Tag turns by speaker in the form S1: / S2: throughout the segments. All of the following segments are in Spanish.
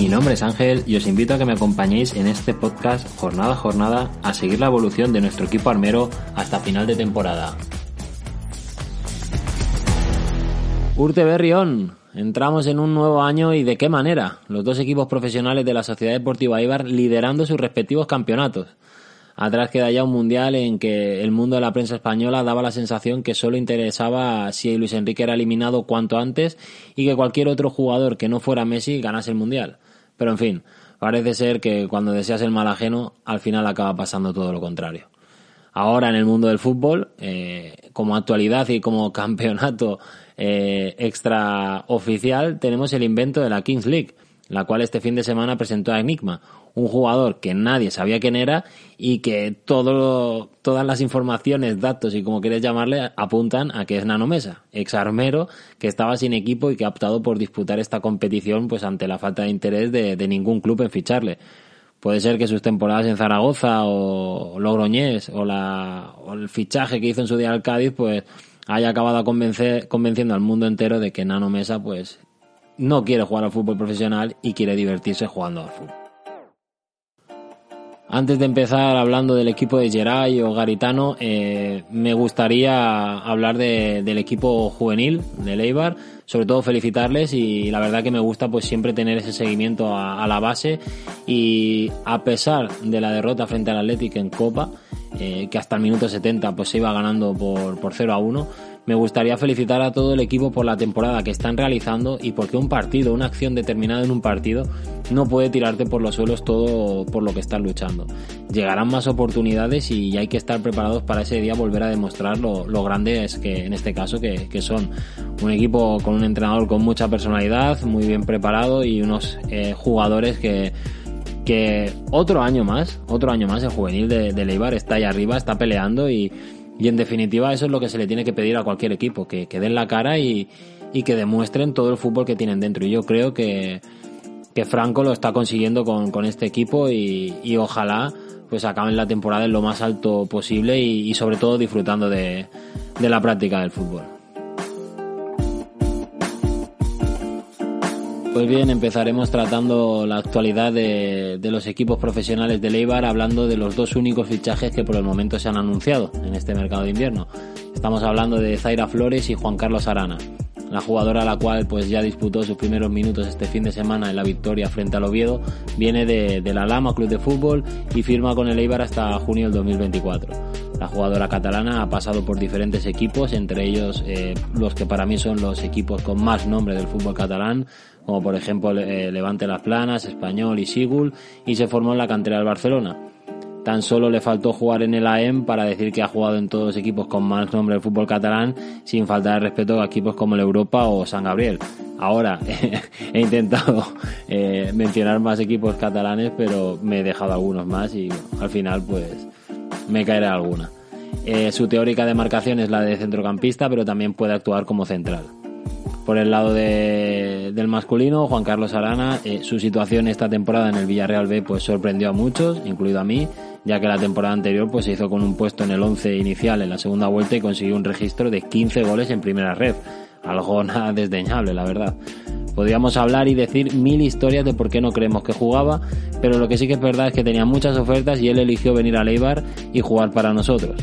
S1: Mi nombre es Ángel y os invito a que me acompañéis en este podcast jornada a jornada a seguir la evolución de nuestro equipo armero hasta final de temporada. Urte Berrión, entramos en un nuevo año y de qué manera. Los dos equipos profesionales de la Sociedad Deportiva Ibar liderando sus respectivos campeonatos. Atrás queda ya un mundial en que el mundo de la prensa española daba la sensación que solo interesaba si Luis Enrique era eliminado cuanto antes y que cualquier otro jugador que no fuera Messi ganase el mundial. Pero en fin, parece ser que cuando deseas el mal ajeno, al final acaba pasando todo lo contrario. Ahora en el mundo del fútbol, eh, como actualidad y como campeonato eh, extraoficial, tenemos el invento de la Kings League, la cual este fin de semana presentó a Enigma, un jugador que nadie sabía quién era y que todo, todas las informaciones, datos y como quieres llamarle apuntan a que es Nanomesa, ex armero que estaba sin equipo y que ha optado por disputar esta competición pues ante la falta de interés de, ningún club en ficharle. Puede ser que sus temporadas en Zaragoza o Logroñés o, la, o el fichaje que hizo en su día al Cádiz pues haya acabado convencer, convenciendo al mundo entero de que Nano Mesa pues no quiere jugar al fútbol profesional y quiere divertirse jugando al fútbol. Antes de empezar hablando del equipo de Geray o Garitano, eh, me gustaría hablar del equipo juvenil de Leibar, sobre todo felicitarles y la verdad que me gusta pues siempre tener ese seguimiento a, la base y a pesar de la derrota frente al Athletic en Copa, eh, que hasta el minuto 70 pues se iba ganando por, por 0 a 1, me gustaría felicitar a todo el equipo por la temporada que están realizando y porque un partido, una acción determinada en un partido, no puede tirarte por los suelos todo por lo que estás luchando. Llegarán más oportunidades y hay que estar preparados para ese día volver a demostrar lo, lo grandes que en este caso que, son. Un equipo con un entrenador con mucha personalidad, muy bien preparado y unos eh, jugadores que que otro año más, otro año más el juvenil de, de Leibar está ahí arriba, está peleando y, y en definitiva eso es lo que se le tiene que pedir a cualquier equipo, que, que den la cara y, que demuestren todo el fútbol que tienen dentro. Y yo creo que, que Franco lo está consiguiendo con, con este equipo y, y, ojalá pues acaben la temporada en lo más alto posible y, y sobre todo disfrutando de, de la práctica del fútbol. Pues bien, empezaremos tratando la actualidad de, los equipos profesionales de Leibar, hablando de los dos únicos fichajes que por el momento se han anunciado en este mercado de invierno. Estamos hablando de Zaira Flores y Juan Carlos Arana, la jugadora a la cual pues ya disputó sus primeros minutos este fin de semana en la victoria frente al Oviedo, viene de, la Lama Club de Fútbol y firma con el Eibar hasta junio del 2024. La jugadora catalana ha pasado por diferentes equipos, entre ellos eh, los que para mí son los equipos con más nombre del fútbol catalán, como por ejemplo eh, Levante Las Planas, Español y Sigul, y se formó en la cantera del Barcelona. Tan solo le faltó jugar en el AM para decir que ha jugado en todos los equipos con más nombre del fútbol catalán, sin faltar de respeto a equipos como el Europa o San Gabriel. Ahora he intentado eh, mencionar más equipos catalanes, pero me he dejado algunos más y al final pues me caerá alguna. Eh, su teórica de marcación es la de centrocampista, pero también puede actuar como central. Por el lado del masculino, Juan Carlos Arana, eh, su situación esta temporada en el Villarreal B pues sorprendió a muchos, incluido a mí, ya que la temporada anterior pues se hizo con un puesto en el 11 inicial en la segunda vuelta y consiguió un registro de 15 goles en primera red. Algo nada desdeñable, la verdad. Podríamos hablar y decir mil historias de por qué no creemos que jugaba, pero lo que sí que es verdad es que tenía muchas ofertas y él eligió venir a Leibar y jugar para nosotros.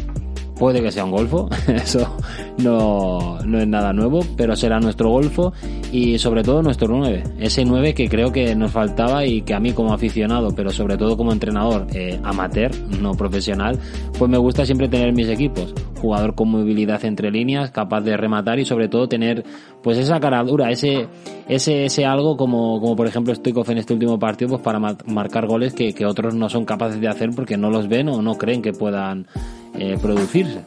S1: Puede que sea un golfo, eso no, no es nada nuevo, pero será nuestro golfo y sobre todo nuestro 9. Ese 9 que creo que nos faltaba y que a mí como aficionado, pero sobre todo como entrenador eh, amateur, no profesional, pues me gusta siempre tener mis equipos. Jugador con movilidad entre líneas, capaz de rematar y sobre todo tener pues esa cara dura, ese, ese, ese algo como, como por ejemplo Stoikov en este último partido, pues para marcar goles que, que otros no son capaces de hacer porque no los ven o no creen que puedan eh, producirse.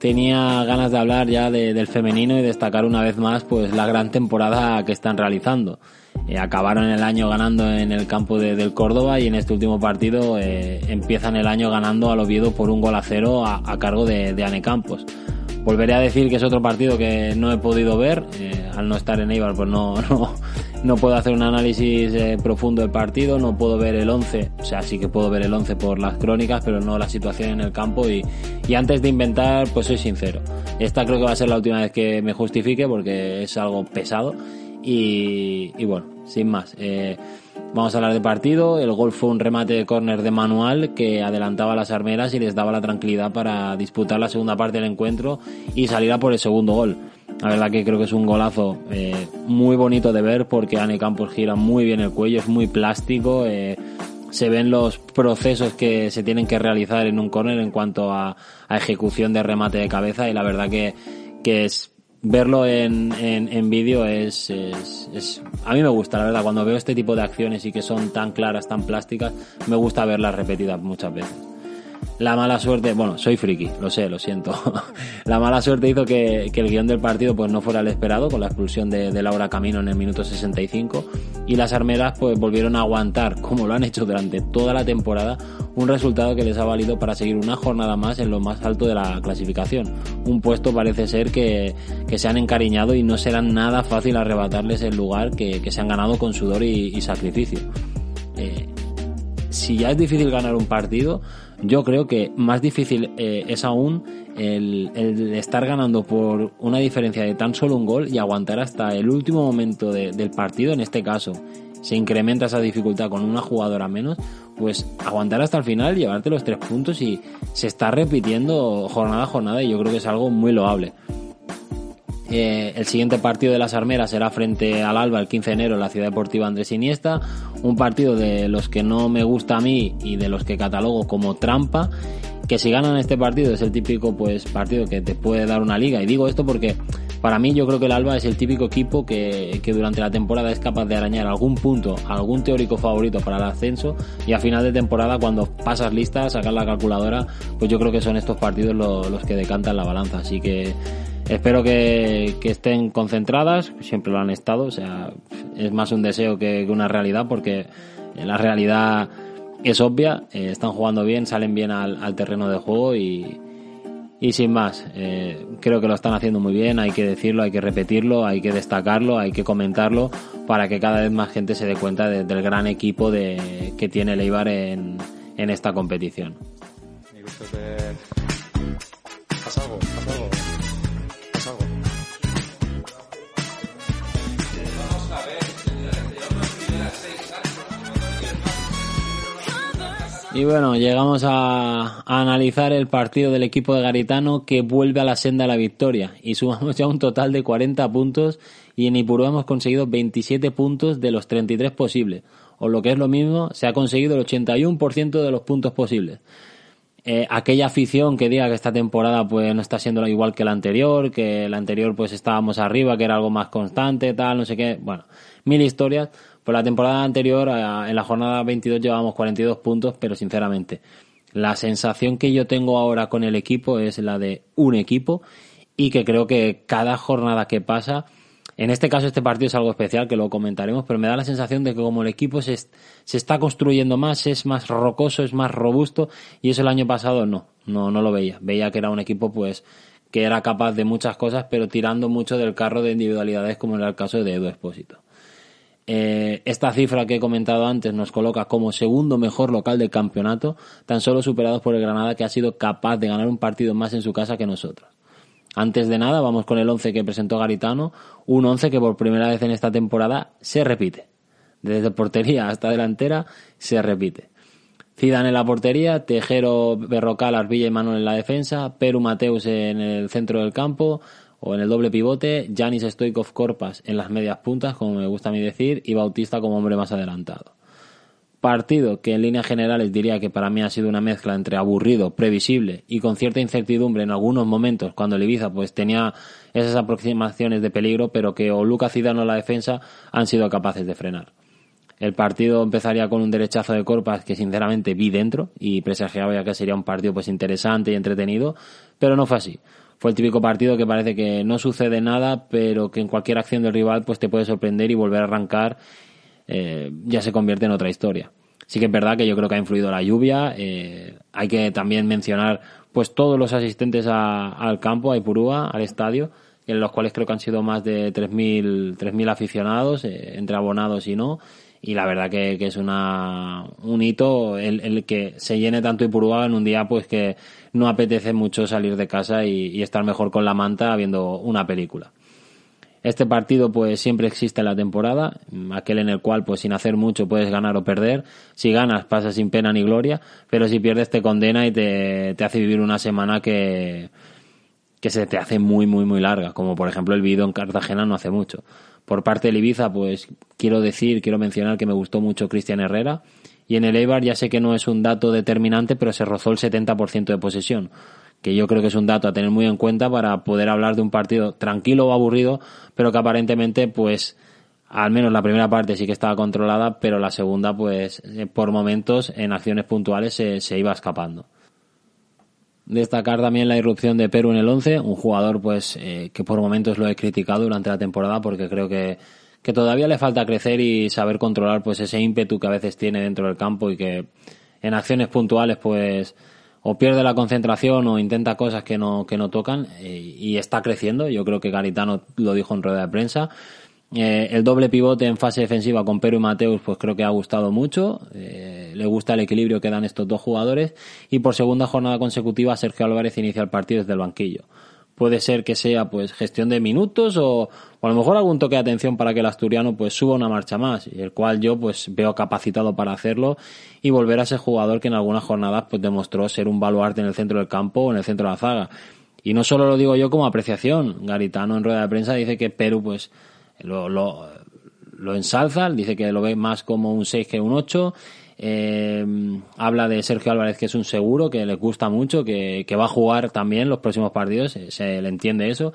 S1: tenía ganas de hablar ya del femenino y destacar una vez más pues la gran temporada que están realizando. Eh, acabaron el año ganando en el campo de, del Córdoba y en este último partido eh, empiezan el año ganando al Oviedo por un gol a cero a, cargo de, de, Ane Campos. Volveré a decir que es otro partido que no he podido ver, eh, al no estar en Eibar pues no, no, no puedo hacer un análisis eh, profundo del partido, no puedo ver el 11, o sea, sí que puedo ver el 11 por las crónicas, pero no la situación en el campo y, y antes de inventar, pues soy sincero. Esta creo que va a ser la última vez que me justifique porque es algo pesado y, y bueno, sin más. Eh, Vamos a hablar de partido. El gol fue un remate de córner de manual que adelantaba a las armeras y les daba la tranquilidad para disputar la segunda parte del encuentro y salir a por el segundo gol. La verdad que creo que es un golazo eh, muy bonito de ver porque Ane Campos gira muy bien el cuello, es muy plástico. Eh, se ven los procesos que se tienen que realizar en un córner en cuanto a, a, ejecución de remate de cabeza y la verdad que, que es verlo en, en, en vídeo es, es, es, A mí me gusta, la verdad, cuando veo este tipo de acciones y que son tan claras, tan plásticas, me gusta verlas repetidas muchas veces. La mala suerte, bueno, soy friki, lo sé, lo siento. la mala suerte hizo que, que, el guion del partido pues no fuera el esperado con la expulsión de, de, Laura Camino en el minuto 65 y las armeras pues volvieron a aguantar, como lo han hecho durante toda la temporada, un resultado que les ha valido para seguir una jornada más en lo más alto de la clasificación. Un puesto parece ser que, que se han encariñado y no será nada fácil arrebatarles el lugar que, que se han ganado con sudor y, y sacrificio. Eh, si ya es difícil ganar un partido, yo creo que más difícil eh, es aún el, el, estar ganando por una diferencia de tan solo un gol y aguantar hasta el último momento de, del partido, en este caso se incrementa esa dificultad con una jugadora menos, pues aguantar hasta el final, llevarte los tres puntos y se está repitiendo jornada a jornada y yo creo que es algo muy loable. Eh, el siguiente partido de las armeras será frente al Alba el 15 de enero en la Ciudad Deportiva Andrés Iniesta. Un partido de los que no me gusta a mí y de los que catalogo como trampa. Que si ganan este partido es el típico pues partido que te puede dar una liga. Y digo esto porque para mí yo creo que el Alba es el típico equipo que, que durante la temporada es capaz de arañar algún punto, algún teórico favorito para el ascenso y a final de temporada cuando pasas lista, sacar la calculadora, pues yo creo que son estos partidos los, los que decantan la balanza. Así que Espero que, estén concentradas, siempre lo han estado, o sea, es más un deseo que, una realidad porque la realidad es obvia, eh, están jugando bien, salen bien al, terreno de juego y, y sin más, eh, creo que lo están haciendo muy bien, hay que decirlo, hay que repetirlo, hay que destacarlo, hay que comentarlo para que cada vez más gente se dé cuenta de, del gran equipo que tiene Leibar en, en esta competición. Y bueno, llegamos a, analizar el partido del equipo de Garitano que vuelve a la senda de la victoria. Y sumamos ya un total de 40 puntos y en Ipurú hemos conseguido 27 puntos de los 33 posibles, o lo que es lo mismo, se ha conseguido el 81% de los puntos posibles. Eh, aquella afición que diga que esta temporada pues no está siendo igual que la anterior, que la anterior pues estábamos arriba, que era algo más constante, tal, no sé qué, bueno, mil historias, por la temporada anterior, en la jornada 22 llevábamos 42 puntos, pero sinceramente, la sensación que yo tengo ahora con el equipo es la de un equipo y que creo que cada jornada que pasa, en este caso este partido es algo especial que lo comentaremos, pero me da la sensación de que como el equipo se, se está construyendo más, es más rocoso, es más robusto y eso el año pasado no, no, no lo veía. Veía que era un equipo pues que era capaz de muchas cosas, pero tirando mucho del carro de individualidades como era el caso de Edu Espósito. Eh, esta cifra que he comentado antes nos coloca como segundo mejor local del campeonato, tan solo superados por el Granada que ha sido capaz de ganar un partido más en su casa que nosotros. Antes de nada, vamos con el 11 que presentó Garitano, un 11 que por primera vez en esta temporada se repite. Desde portería hasta delantera se repite. Zidane en la portería, Tejero, Berrocal, Arbilla y Manuel en la defensa, Peru Mateus en el centro del campo, o en el doble pivote, Janis Stoikov Corpas en las medias puntas, como me gusta a mí decir, y Bautista como hombre más adelantado. Partido que en líneas generales diría que para mí ha sido una mezcla entre aburrido, previsible y con cierta incertidumbre en algunos momentos cuando el pues tenía esas aproximaciones de peligro, pero que o Lucas Zidane o la defensa han sido capaces de frenar. El partido empezaría con un derechazo de Corpas que sinceramente vi dentro y presagiaba ya que sería un partido pues interesante y entretenido, pero no fue así. Fue el típico partido que parece que no sucede nada, pero que en cualquier acción del rival pues te puede sorprender y volver a arrancar eh, ya se convierte en otra historia. Sí que es verdad que yo creo que ha influido la lluvia. Eh, hay que también mencionar pues todos los asistentes al campo, a Ipurúa, al estadio, en los cuales creo que han sido más de 3.000, 3.000 aficionados, eh, entre abonados y no. Y la verdad que, es una, un hito el, que se llene tanto Ipurúa en un día pues que no apetece mucho salir de casa y estar mejor con la manta viendo una película. Este partido pues siempre existe en la temporada, aquel en el cual pues sin hacer mucho puedes ganar o perder. Si ganas pasa sin pena ni gloria, pero si pierdes te condena y te, te hace vivir una semana que, que se te hace muy muy muy larga, como por ejemplo el vídeo en Cartagena no hace mucho. Por parte de Ibiza pues quiero decir, quiero mencionar que me gustó mucho Cristian Herrera y en el Eibar ya sé que no es un dato determinante, pero se rozó el 70% de posesión que yo creo que es un dato a tener muy en cuenta para poder hablar de un partido tranquilo o aburrido, pero que aparentemente, pues, al menos la primera parte sí que estaba controlada, pero la segunda, pues, eh, por momentos, en acciones puntuales, se, se iba escapando. Destacar también la irrupción de Perú en el 11, un jugador, pues, eh, que por momentos lo he criticado durante la temporada porque creo que, que todavía le falta crecer y saber controlar, pues, ese ímpetu que a veces tiene dentro del campo y que en acciones puntuales, pues, o pierde la concentración o intenta cosas que no, que no tocan eh, y está creciendo. Yo creo que Garitano lo dijo en rueda de prensa. Eh, el doble pivote en fase defensiva con Pero y Mateus, pues creo que ha gustado mucho. Eh, le gusta el equilibrio que dan estos dos jugadores. Y por segunda jornada consecutiva, Sergio Álvarez inicia el partido desde el banquillo puede ser que sea pues gestión de minutos o, a lo mejor algún toque de atención para que el asturiano pues suba una marcha más el cual yo pues veo capacitado para hacerlo y volver a ese jugador que en algunas jornadas pues demostró ser un baluarte en el centro del campo o en el centro de la zaga y no solo lo digo yo como apreciación Garitano en rueda de prensa dice que Perú pues lo, lo, lo ensalza dice que lo ve más como un 6 que un 8 eh, habla de Sergio Álvarez, que es un seguro, que le gusta mucho, que, va a jugar también los próximos partidos, se, le entiende eso.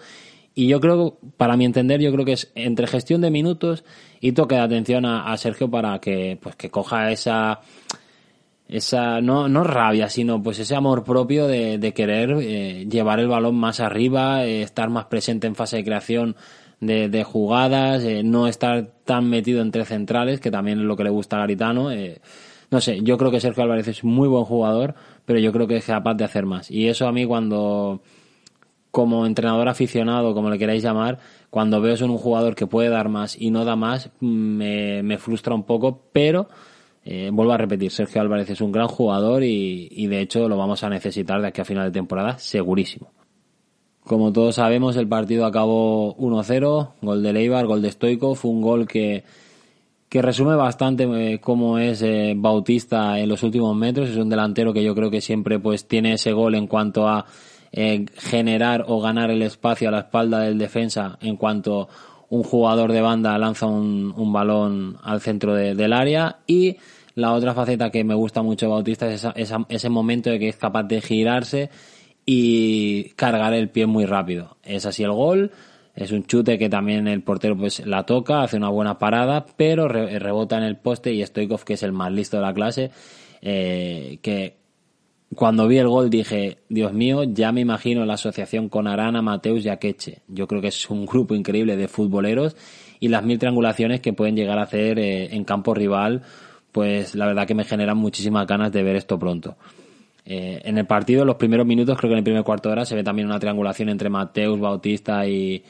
S1: Y yo creo, para mi entender, yo creo que es entre gestión de minutos y toque de atención a, Sergio para que, pues, que coja esa, esa no, no rabia, sino pues ese amor propio de, querer eh, llevar el balón más arriba, eh, estar más presente en fase de creación de, jugadas, eh, no estar tan metido entre centrales, que también es lo que le gusta a Garitano. No sé, yo creo que Sergio Álvarez es muy buen jugador, pero yo creo que es capaz de hacer más. Y eso a mí cuando, como entrenador aficionado, como le queráis llamar, cuando veo en un jugador que puede dar más y no da más, me, me frustra un poco, pero eh, vuelvo a repetir, Sergio Álvarez es un gran jugador y, y de hecho lo vamos a necesitar de aquí a final de temporada, segurísimo. Como todos sabemos, el partido acabó 1-0, gol de Leibar, gol de Stoico, fue un gol que que resume bastante eh, cómo es eh, Bautista en los últimos metros. Es un delantero que yo creo que siempre pues tiene ese gol en cuanto a eh, generar o ganar el espacio a la espalda del defensa en cuanto un jugador de banda lanza un, balón al centro del área y la otra faceta que me gusta mucho de Bautista es ese momento de que es capaz de girarse y cargar el pie muy rápido. Es así el gol. Es un chute que también el portero pues la toca, hace una buena parada, pero rebota en el poste y Stoikov, que es el más listo de la clase, eh, que cuando vi el gol dije, Dios mío, ya me imagino la asociación con Arana, Mateus y Akeche. Yo creo que es un grupo increíble de futboleros y las mil triangulaciones que pueden llegar a hacer eh, en campo rival, pues la verdad que me generan muchísimas ganas de ver esto pronto. Eh, en el partido, en los primeros minutos, creo que en el primer cuarto de hora se ve también una triangulación entre Mateus, Bautista y,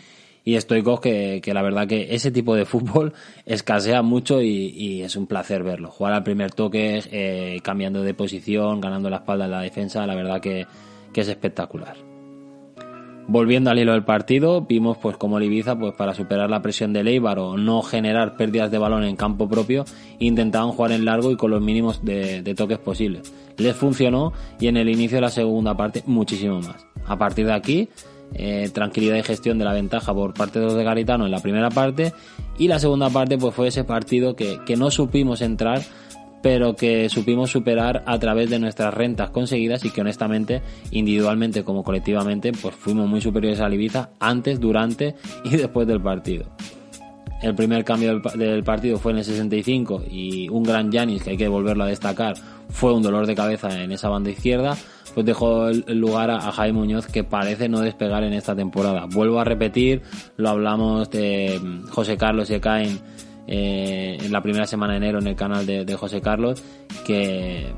S1: y estoicos que, que, la verdad que ese tipo de fútbol escasea mucho y, es un placer verlo. Jugar al primer toque, eh, cambiando de posición, ganando la espalda en la defensa, la verdad que, que es espectacular. Volviendo al hilo del partido, vimos pues como el Ibiza, pues para superar la presión del Eibar o no generar pérdidas de balón en campo propio, intentaban jugar en largo y con los mínimos de, de toques posibles. Les funcionó y en el inicio de la segunda parte muchísimo más. A partir de aquí, eh, tranquilidad y gestión de la ventaja por parte de los de Garitano en la primera parte y la segunda parte pues fue ese partido que, que no supimos entrar pero que supimos superar a través de nuestras rentas conseguidas y que honestamente, individualmente como colectivamente, pues fuimos muy superiores a Ibiza antes, durante y después del partido. El primer cambio del, partido fue en el 65 y un gran Yanis, que hay que volverlo a destacar, fue un dolor de cabeza en esa banda izquierda, pues dejó el lugar a, Jaime Muñoz que parece no despegar en esta temporada. Vuelvo a repetir, lo hablamos de mm, José Carlos y Cain eh, en la primera semana de enero en el canal de, de José Carlos, que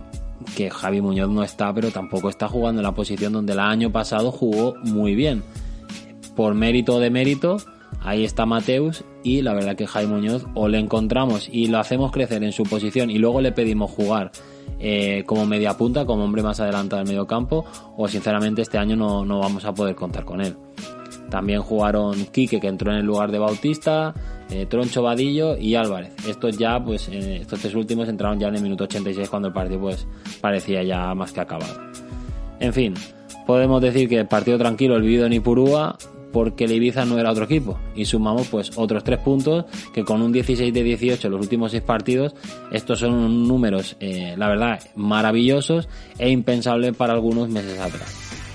S1: que Javi Muñoz no está, pero tampoco está jugando en la posición donde el año pasado jugó muy bien. Por mérito o de mérito, ahí está Mateus y la verdad que Javi Muñoz o le encontramos y lo hacemos crecer en su posición y luego le pedimos jugar eh, como media punta, como hombre más adelantado del medio campo, o sinceramente este año no, no vamos a poder contar con él. También jugaron Quique, que entró en el lugar de Bautista, eh, Troncho Vadillo y Álvarez. Estos ya, pues, eh, estos tres últimos entraron ya en el minuto 86 cuando el partido, pues, parecía ya más que acabado. En fin, podemos decir que partido tranquilo el vivido en Ipurúa porque el Ibiza no era otro equipo y sumamos pues otros tres puntos que con un 16 de 18 en los últimos seis partidos estos son números eh, la verdad maravillosos e impensables para algunos meses atrás.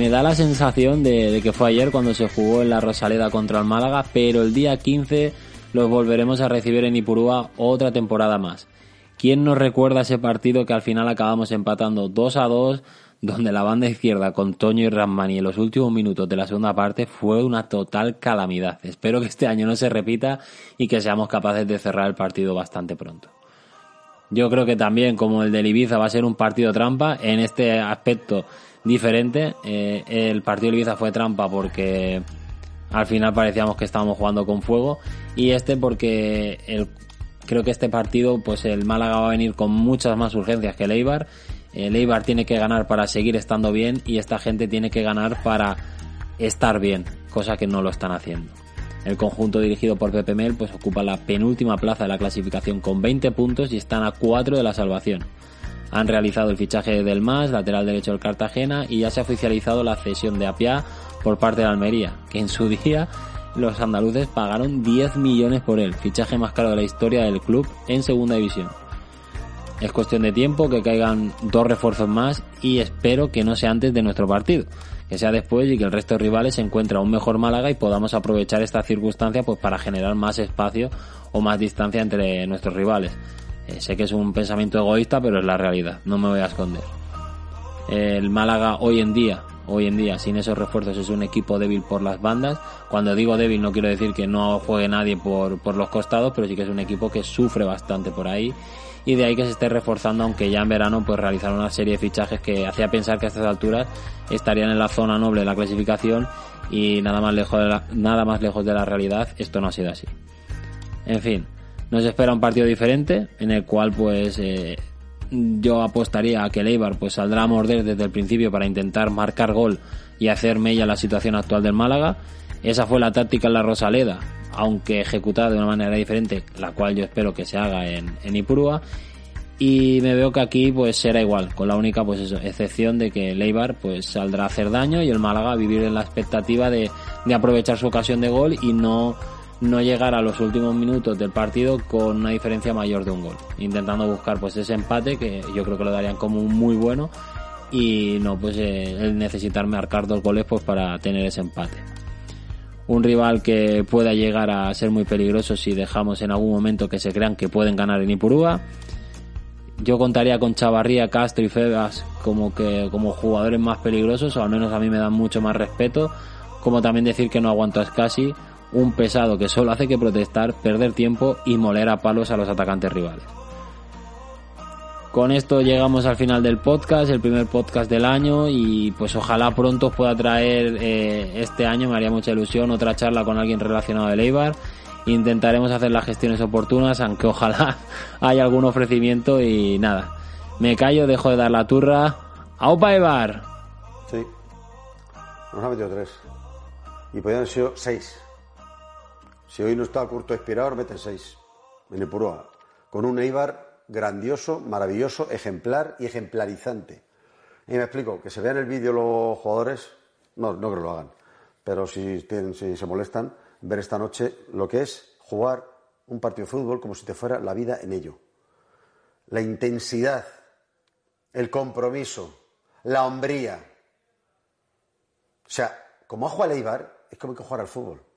S1: Me da la sensación de, que fue ayer cuando se jugó en la Rosaleda contra el Málaga, pero el día 15 los volveremos a recibir en Ipurúa otra temporada más. ¿Quién nos recuerda ese partido que al final acabamos empatando 2 a 2, donde la banda izquierda con Toño y Ramani en los últimos minutos de la segunda parte fue una total calamidad? Espero que este año no se repita y que seamos capaces de cerrar el partido bastante pronto. Yo creo que también, como el de Ibiza va a ser un partido trampa, en este aspecto diferente. Eh, el partido de Ibiza fue trampa porque al final parecíamos que estábamos jugando con fuego y este porque el, creo que este partido pues el Málaga va a venir con muchas más urgencias que el Eibar. El Eibar tiene que ganar para seguir estando bien y esta gente tiene que ganar para estar bien, cosa que no lo están haciendo. El conjunto dirigido por Pepe Mel pues ocupa la penúltima plaza de la clasificación con 20 puntos y están a 4 de la salvación. Han realizado el fichaje del MAS, lateral derecho del Cartagena, y ya se ha oficializado la cesión de Apia por parte de Almería, que en su día los andaluces pagaron 10 millones por él, fichaje más caro de la historia del club en segunda división. Es cuestión de tiempo que caigan dos refuerzos más y espero que no sea antes de nuestro partido, que sea después y que el resto de rivales se encuentre un mejor Málaga y podamos aprovechar esta circunstancia pues para generar más espacio o más distancia entre nuestros rivales. Eh, sé que es un pensamiento egoísta, pero es la realidad, no me voy a esconder. El Málaga hoy en día, hoy en día, sin esos refuerzos, es un equipo débil por las bandas. Cuando digo débil no quiero decir que no juegue nadie por, por los costados, pero sí que es un equipo que sufre bastante por ahí y de ahí que se esté reforzando, aunque ya en verano pues realizaron una serie de fichajes que hacía pensar que a estas alturas estarían en la zona noble de la clasificación y nada más lejos nada más lejos de la realidad esto no ha sido así. En fin, nos espera un partido diferente en el cual pues eh, yo apostaría a que el Eibar pues saldrá a morder desde el principio para intentar marcar gol y hacer mella la situación actual del Málaga. Esa fue la táctica en la Rosaleda, aunque ejecutada de una manera diferente, la cual yo espero que se haga en, en Ipurúa. Y me veo que aquí pues será igual, con la única pues excepción de que el Eibar pues saldrá a hacer daño y el Málaga a vivir en la expectativa de, de aprovechar su ocasión de gol y no no llegar a los últimos minutos del partido con una diferencia mayor de un gol, intentando buscar pues ese empate que yo creo que lo darían como muy bueno y no pues eh, el necesitar marcar dos goles pues para tener ese empate. Un rival que pueda llegar a ser muy peligroso si dejamos en algún momento que se crean que pueden ganar en Ipurúa. Yo contaría con Chavarría, Castro y Febas como que como jugadores más peligrosos, o al menos a mí me dan mucho más respeto, como también decir que no aguanto a Scassi un pesado que solo hace que protestar, perder tiempo y moler a palos a los atacantes rivales. Con esto llegamos al final del podcast, el primer podcast del año y pues ojalá pronto os pueda traer eh, este año, me haría mucha ilusión, otra charla con alguien relacionado de Eibar. Intentaremos hacer las gestiones oportunas, aunque ojalá haya algún ofrecimiento y nada. Me callo, dejo de dar la turra. ¡Aupa Eibar!
S2: Sí. Nos ha metido tres. Y podrían haber sido seis. Si hoy no está Curto expirado, mete seis en Epurúa. Con un Eibar grandioso, maravilloso, ejemplar y ejemplarizante. Y me explico, que se vean el vídeo los jugadores, no, no creo que lo hagan, pero si, se molestan, ver esta noche lo que es jugar un partido de fútbol como si te fuera la vida en ello. La intensidad, el compromiso, la hombría. O sea, como ha jugado el Eibar, es como que jugar al fútbol.